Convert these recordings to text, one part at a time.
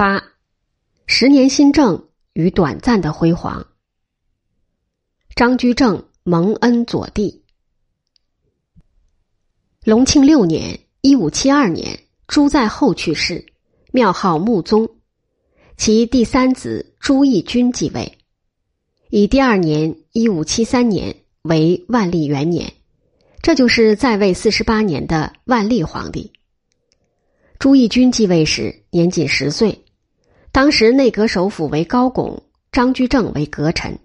八，十年新政与短暂的辉煌。张居正蒙恩左帝。隆庆六年（一五七二年），朱在后去世，庙号穆宗，其第三子朱翊钧继位。以第二年（一五七三年）为万历元年，这就是在位四十八年的万历皇帝。朱翊钧继位时年仅十岁，当时内阁首辅为高拱，张居正为阁臣。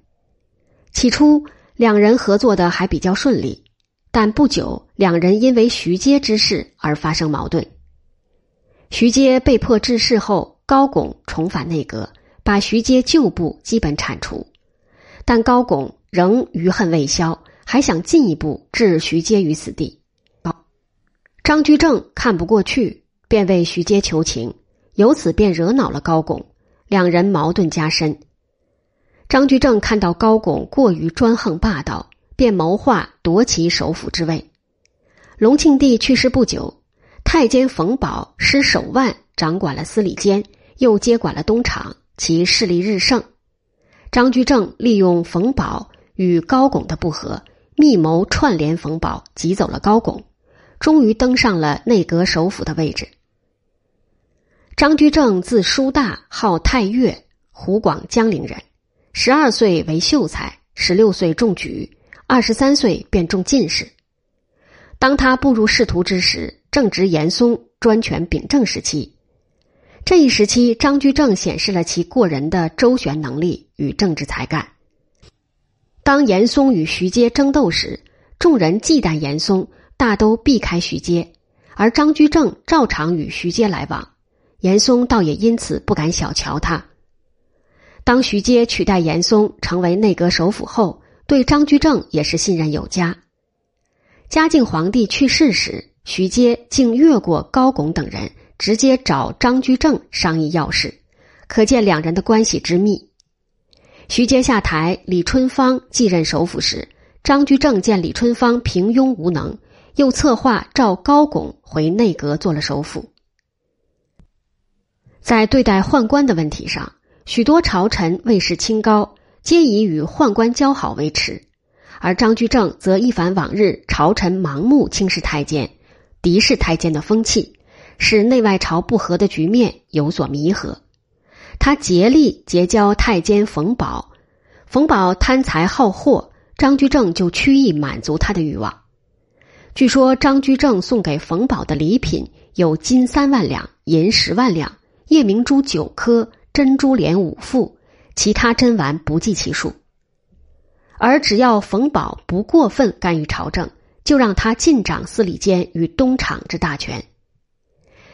起初两人合作的还比较顺利，但不久两人因为徐阶之事而发生矛盾。徐阶被迫致仕后，高拱重返内阁，把徐阶旧部基本铲除，但高拱仍余恨未消，还想进一步置徐阶于死地。张居正看不过去。便为徐阶求情，由此便惹恼了高拱，两人矛盾加深。张居正看到高拱过于专横霸道，便谋划夺其首辅之位。隆庆帝去世不久，太监冯保失手腕，掌管了司礼监，又接管了东厂，其势力日盛。张居正利用冯保与高拱的不和，密谋串联冯保，挤走了高拱。终于登上了内阁首辅的位置。张居正字叔大，号太岳，湖广江陵人。十二岁为秀才，十六岁中举，二十三岁便中进士。当他步入仕途之时，正值严嵩专权秉政时期。这一时期，张居正显示了其过人的周旋能力与政治才干。当严嵩与徐阶争斗时，众人忌惮严嵩。大都避开徐阶，而张居正照常与徐阶来往，严嵩倒也因此不敢小瞧他。当徐阶取代严嵩成为内阁首辅后，对张居正也是信任有加。嘉靖皇帝去世时，徐阶竟越过高拱等人，直接找张居正商议要事，可见两人的关系之密。徐阶下台，李春芳继任首辅时，张居正见李春芳平庸无能。又策划召高拱回内阁做了首辅。在对待宦官的问题上，许多朝臣位势清高，皆以与宦官交好为耻；而张居正则一反往日朝臣盲目轻视太监、敌视太监的风气，使内外朝不和的局面有所弥合。他竭力结交太监冯保，冯保贪财好货，张居正就曲意满足他的欲望。据说张居正送给冯保的礼品有金三万两、银十万两、夜明珠九颗、珍珠帘五副，其他珍玩不计其数。而只要冯保不过分干预朝政，就让他尽掌司礼监与东厂之大权。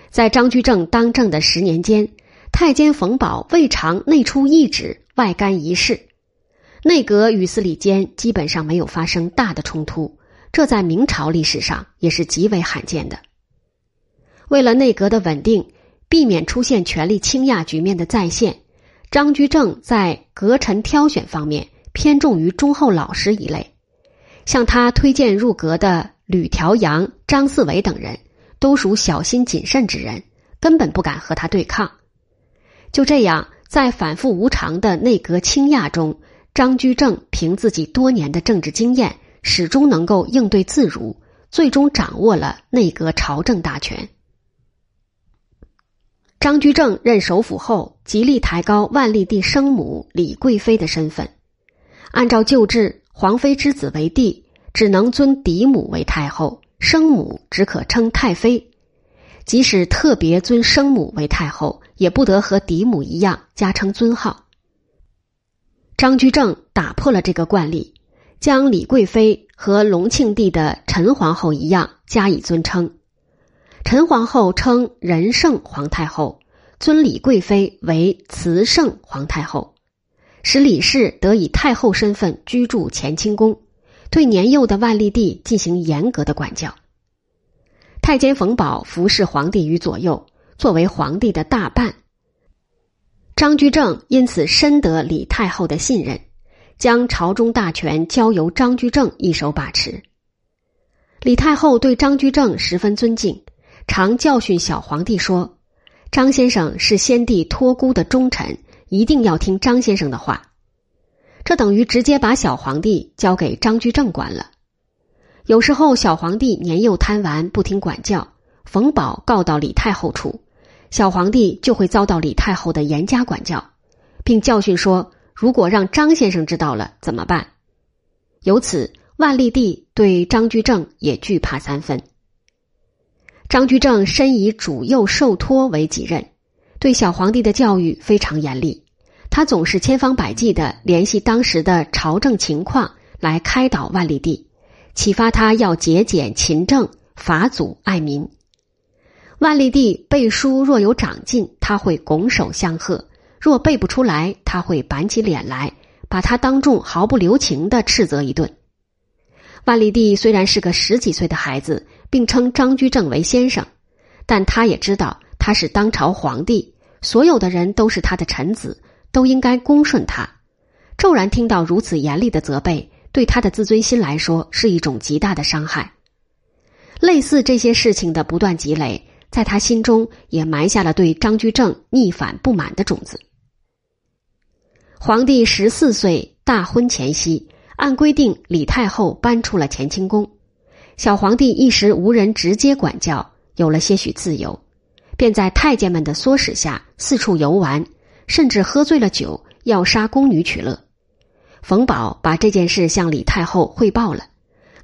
在张居正当政的十年间，太监冯保未尝内出一旨、外干一事，内阁与司礼监基本上没有发生大的冲突。这在明朝历史上也是极为罕见的。为了内阁的稳定，避免出现权力倾轧局面的再现，张居正在阁臣挑选方面偏重于忠厚老实一类。向他推荐入阁的吕调阳、张四维等人，都属小心谨慎之人，根本不敢和他对抗。就这样，在反复无常的内阁倾轧中，张居正凭自己多年的政治经验。始终能够应对自如，最终掌握了内阁朝政大权。张居正任首辅后，极力抬高万历帝生母李贵妃的身份。按照旧制，皇妃之子为帝，只能尊嫡母为太后，生母只可称太妃。即使特别尊生母为太后，也不得和嫡母一样加称尊号。张居正打破了这个惯例。将李贵妃和隆庆帝的陈皇后一样加以尊称，陈皇后称仁圣皇太后，尊李贵妃为慈圣皇太后，使李氏得以太后身份居住乾清宫，对年幼的万历帝进行严格的管教。太监冯保服侍皇帝于左右，作为皇帝的大伴，张居正因此深得李太后的信任。将朝中大权交由张居正一手把持。李太后对张居正十分尊敬，常教训小皇帝说：“张先生是先帝托孤的忠臣，一定要听张先生的话。这等于直接把小皇帝交给张居正管了。有时候小皇帝年幼贪玩，不听管教，冯保告到李太后处，小皇帝就会遭到李太后的严加管教，并教训说：“如果让张先生知道了怎么办？”由此，万历帝对张居正也惧怕三分。张居正深以主幼受托为己任，对小皇帝的教育非常严厉。他总是千方百计的联系当时的朝政情况来开导万历帝，启发他要节俭勤政、法祖爱民。万历帝背书若有长进，他会拱手相贺；若背不出来，他会板起脸来，把他当众毫不留情的斥责一顿。万历帝虽然是个十几岁的孩子，并称张居正为先生，但他也知道他是当朝皇帝，所有的人都是他的臣子。都应该恭顺他。骤然听到如此严厉的责备，对他的自尊心来说是一种极大的伤害。类似这些事情的不断积累，在他心中也埋下了对张居正逆反不满的种子。皇帝十四岁大婚前夕，按规定，李太后搬出了乾清宫，小皇帝一时无人直接管教，有了些许自由，便在太监们的唆使下四处游玩。甚至喝醉了酒，要杀宫女取乐。冯保把这件事向李太后汇报了，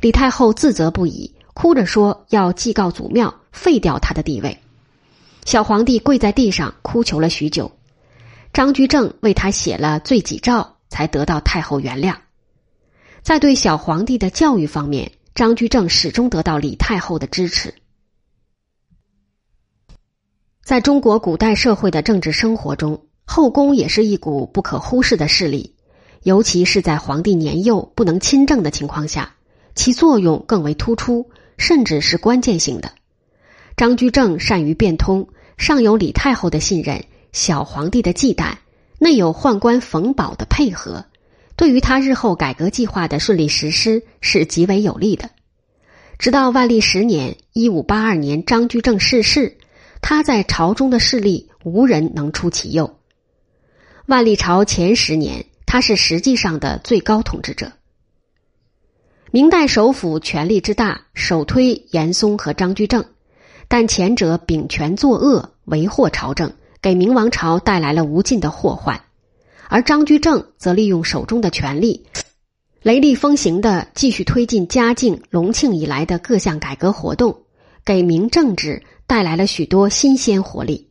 李太后自责不已，哭着说要祭告祖庙，废掉他的地位。小皇帝跪在地上哭求了许久，张居正为他写了罪己诏，才得到太后原谅。在对小皇帝的教育方面，张居正始终得到李太后的支持。在中国古代社会的政治生活中。后宫也是一股不可忽视的势力，尤其是在皇帝年幼不能亲政的情况下，其作用更为突出，甚至是关键性的。张居正善于变通，上有李太后的信任，小皇帝的忌惮，内有宦官冯保的配合，对于他日后改革计划的顺利实施是极为有利的。直到万历十年（一五八二年），张居正逝世，他在朝中的势力无人能出其右。万历朝前十年，他是实际上的最高统治者。明代首辅权力之大，首推严嵩和张居正，但前者秉权作恶，为祸朝政，给明王朝带来了无尽的祸患；而张居正则利用手中的权力，雷厉风行的继续推进嘉靖、隆庆以来的各项改革活动，给明政治带来了许多新鲜活力。